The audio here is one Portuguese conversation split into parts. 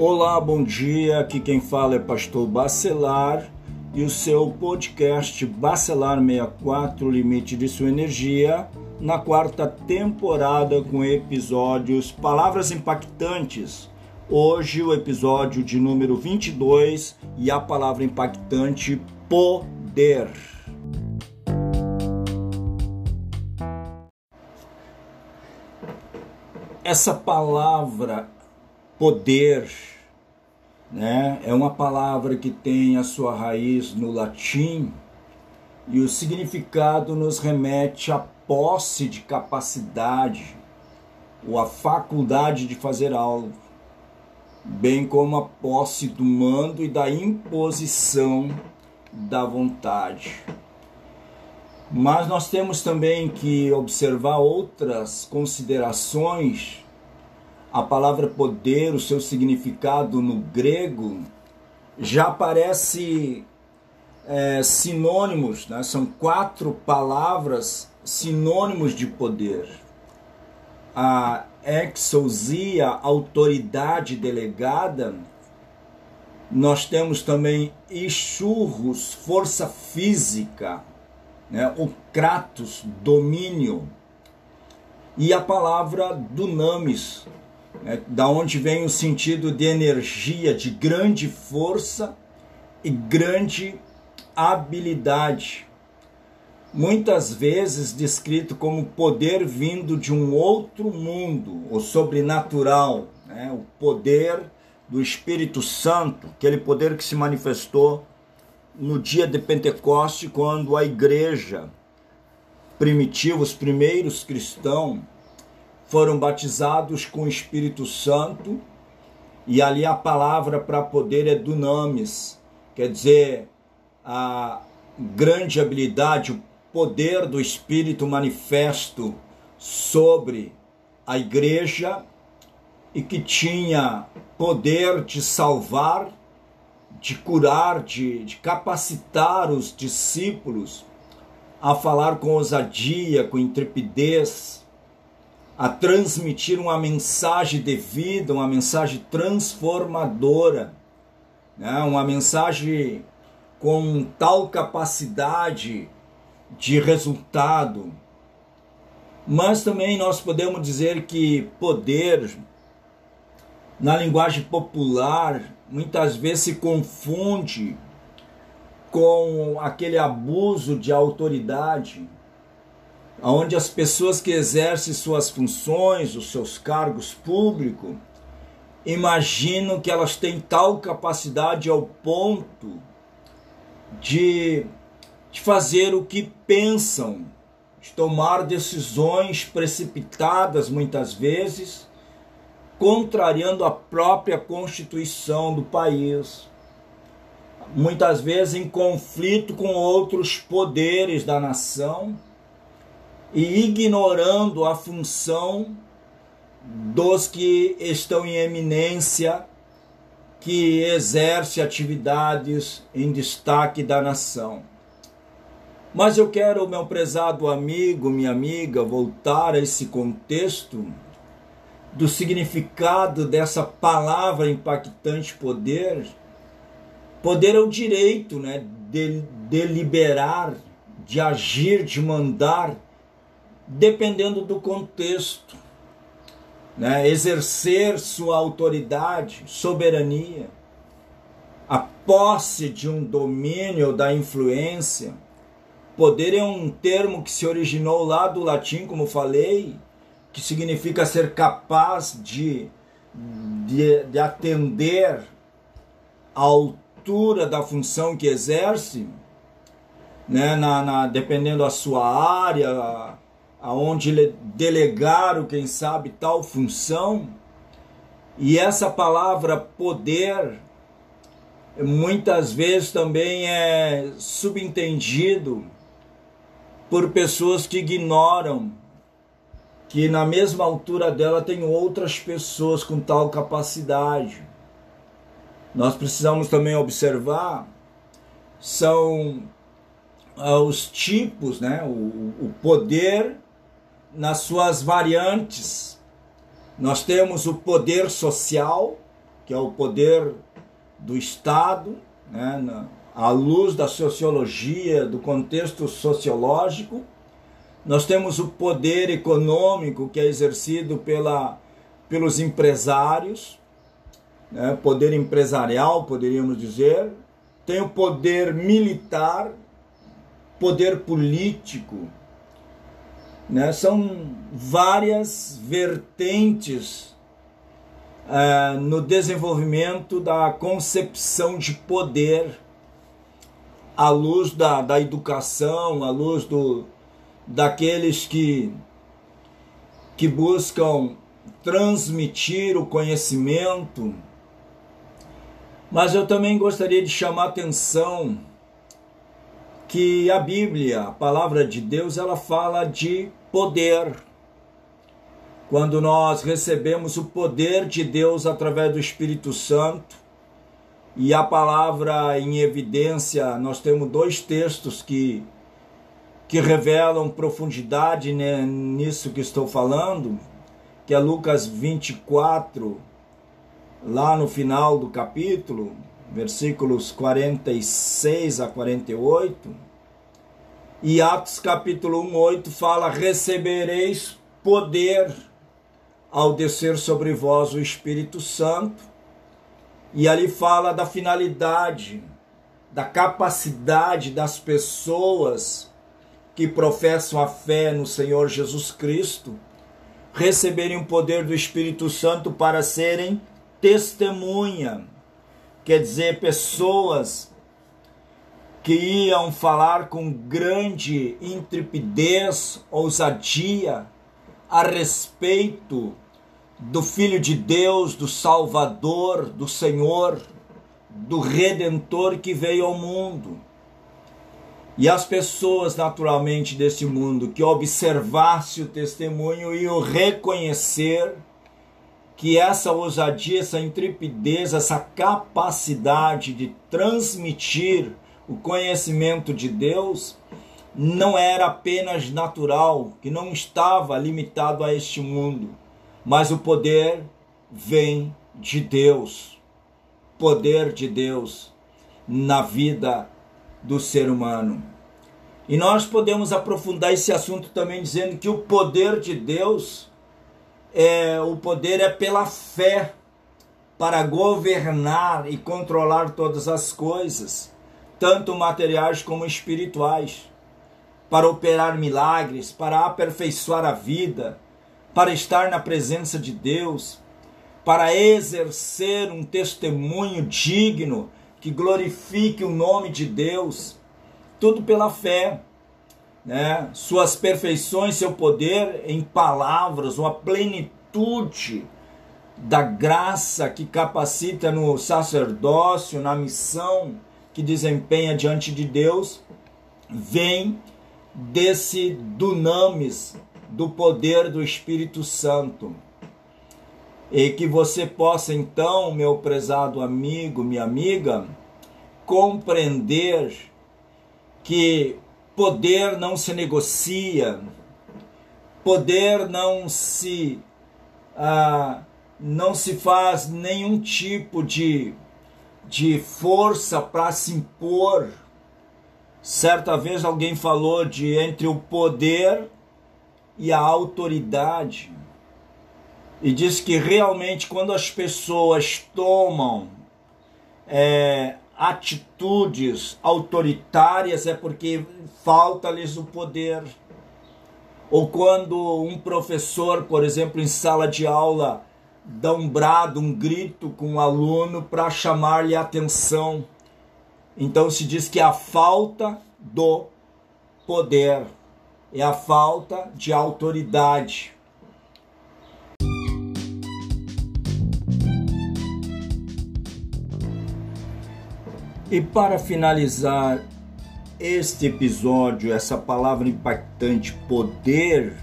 Olá, bom dia. Aqui quem fala é Pastor Bacelar e o seu podcast Bacelar 64 Limite de Sua Energia, na quarta temporada com episódios Palavras Impactantes. Hoje o episódio de número 22 e a palavra impactante poder. Essa palavra poder, né? É uma palavra que tem a sua raiz no latim e o significado nos remete à posse de capacidade ou à faculdade de fazer algo, bem como a posse do mando e da imposição da vontade. Mas nós temos também que observar outras considerações a palavra poder, o seu significado no grego, já aparece é, sinônimos, né? são quatro palavras sinônimos de poder. A exousia, autoridade delegada, nós temos também Ixurros, força física, né? o Kratos, domínio, e a palavra dunamis, né, da onde vem o sentido de energia, de grande força e grande habilidade. Muitas vezes descrito como poder vindo de um outro mundo, o sobrenatural, né, o poder do Espírito Santo, aquele poder que se manifestou no dia de Pentecoste, quando a igreja primitiva, os primeiros cristãos, foram batizados com o Espírito Santo, e ali a palavra para poder é dunamis, quer dizer, a grande habilidade, o poder do Espírito manifesto sobre a igreja e que tinha poder de salvar, de curar, de, de capacitar os discípulos a falar com ousadia, com intrepidez, a transmitir uma mensagem de vida, uma mensagem transformadora, né? uma mensagem com tal capacidade de resultado. Mas também nós podemos dizer que poder, na linguagem popular, muitas vezes se confunde com aquele abuso de autoridade onde as pessoas que exercem suas funções, os seus cargos públicos, imaginam que elas têm tal capacidade ao ponto de, de fazer o que pensam, de tomar decisões precipitadas muitas vezes, contrariando a própria constituição do país. Muitas vezes em conflito com outros poderes da nação e ignorando a função dos que estão em eminência, que exerce atividades em destaque da nação. Mas eu quero, meu prezado amigo, minha amiga, voltar a esse contexto do significado dessa palavra impactante poder. Poder é o direito né, de deliberar, de agir, de mandar dependendo do contexto. Né? Exercer sua autoridade, soberania, a posse de um domínio da influência. Poder é um termo que se originou lá do latim, como falei, que significa ser capaz de, de, de atender à altura da função que exerce, né, na, na, dependendo da sua área, aonde delegaram, quem sabe, tal função. E essa palavra poder muitas vezes também é subentendido por pessoas que ignoram que na mesma altura dela tem outras pessoas com tal capacidade. Nós precisamos também observar são uh, os tipos, né? o, o poder nas suas variantes. Nós temos o poder social, que é o poder do Estado, né, à luz da sociologia, do contexto sociológico. Nós temos o poder econômico que é exercido pela, pelos empresários, né, poder empresarial, poderíamos dizer. Tem o poder militar, poder político. Né? São várias vertentes uh, no desenvolvimento da concepção de poder à luz da, da educação, à luz do, daqueles que, que buscam transmitir o conhecimento. Mas eu também gostaria de chamar atenção que a Bíblia, a palavra de Deus, ela fala de poder. Quando nós recebemos o poder de Deus através do Espírito Santo, e a palavra em evidência, nós temos dois textos que, que revelam profundidade né, nisso que estou falando, que é Lucas 24, lá no final do capítulo, versículos 46 a 48, e Atos capítulo 1, 8 fala: recebereis poder ao descer sobre vós o Espírito Santo, e ali fala da finalidade, da capacidade das pessoas que professam a fé no Senhor Jesus Cristo receberem o poder do Espírito Santo para serem testemunha, quer dizer, pessoas que iam falar com grande intrepidez, ousadia, a respeito do Filho de Deus, do Salvador, do Senhor, do Redentor que veio ao mundo. E as pessoas, naturalmente, desse mundo que observasse o testemunho iam reconhecer que essa ousadia, essa intrepidez, essa capacidade de transmitir o conhecimento de Deus não era apenas natural, que não estava limitado a este mundo, mas o poder vem de Deus. Poder de Deus na vida do ser humano. E nós podemos aprofundar esse assunto também dizendo que o poder de Deus é o poder é pela fé para governar e controlar todas as coisas, tanto materiais como espirituais para operar milagres, para aperfeiçoar a vida, para estar na presença de Deus, para exercer um testemunho digno que glorifique o nome de Deus, tudo pela fé. Né? Suas perfeições, seu poder em palavras, uma plenitude da graça que capacita no sacerdócio, na missão que desempenha diante de Deus, vem desse dunamis, do poder do Espírito Santo. E que você possa então, meu prezado amigo, minha amiga, compreender que poder não se negocia, poder não se ah, não se faz nenhum tipo de, de força para se impor Certa vez alguém falou de entre o poder e a autoridade. E diz que realmente quando as pessoas tomam é, atitudes autoritárias é porque falta-lhes o poder. Ou quando um professor, por exemplo, em sala de aula, dá um brado, um grito com um aluno para chamar-lhe a atenção então se diz que a falta do poder é a falta de autoridade. E para finalizar este episódio, essa palavra impactante, poder,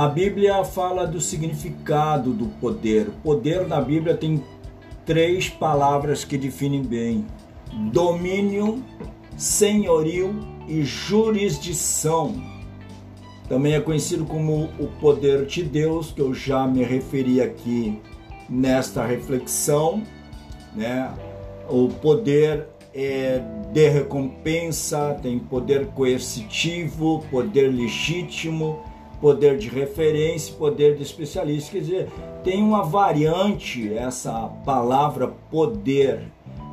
a Bíblia fala do significado do poder. Poder na Bíblia tem três palavras que definem bem: domínio, senhorio e jurisdição. Também é conhecido como o poder de Deus, que eu já me referi aqui nesta reflexão, né? O poder é, de recompensa, tem poder coercitivo, poder legítimo, poder de referência, poder de especialista. Quer dizer, tem uma variante essa palavra poder.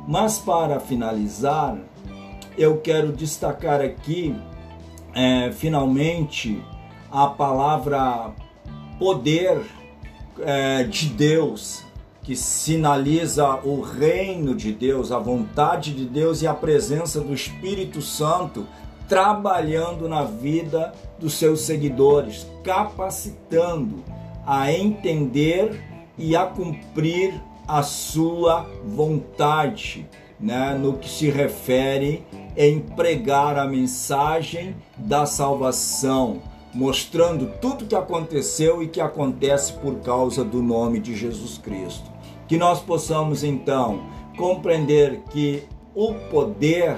Mas para finalizar, eu quero destacar aqui, é, finalmente, a palavra poder é, de Deus, que sinaliza o reino de Deus, a vontade de Deus e a presença do Espírito Santo trabalhando na vida dos seus seguidores, capacitando a entender e a cumprir a sua vontade, né, no que se refere em pregar a mensagem da salvação, mostrando tudo que aconteceu e que acontece por causa do nome de Jesus Cristo. Que nós possamos então compreender que o poder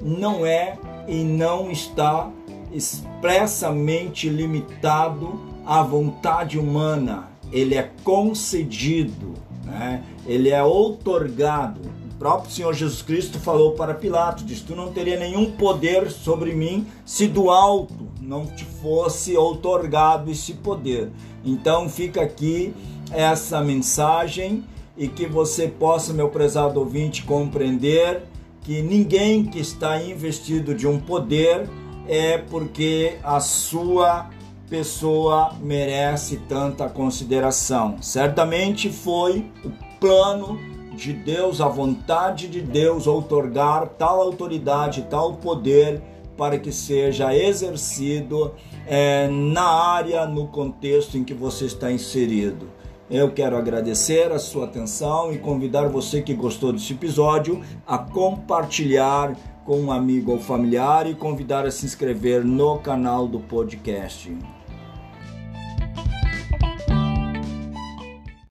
não é e não está expressamente limitado à vontade humana, ele é concedido, né? ele é outorgado. O próprio Senhor Jesus Cristo falou para Pilatos: diz, Tu não teria nenhum poder sobre mim se do alto não te fosse outorgado esse poder. Então fica aqui essa mensagem e que você possa, meu prezado ouvinte, compreender que ninguém que está investido de um poder é porque a sua pessoa merece tanta consideração. Certamente foi o plano de Deus, a vontade de Deus outorgar tal autoridade, tal poder para que seja exercido é, na área, no contexto em que você está inserido. Eu quero agradecer a sua atenção e convidar você que gostou desse episódio a compartilhar com um amigo ou familiar e convidar a se inscrever no canal do podcast.